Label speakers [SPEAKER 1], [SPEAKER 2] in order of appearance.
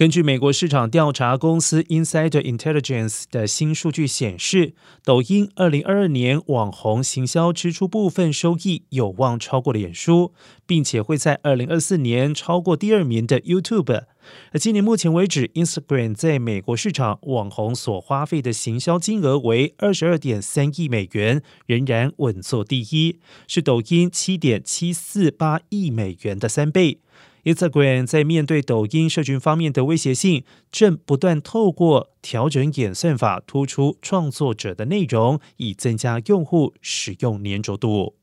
[SPEAKER 1] 根据美国市场调查公司 Insider Intelligence 的新数据显示，抖音二零二二年网红行销支出部分收益有望超过脸书，并且会在二零二四年超过第二名的 YouTube。而今年目前为止，Instagram 在美国市场网红所花费的行销金额为二十二点三亿美元，仍然稳坐第一，是抖音七点七四八亿美元的三倍。Instagram 在面对抖音社群方面的威胁性，正不断透过调整演算法，突出创作者的内容，以增加用户使用粘着度。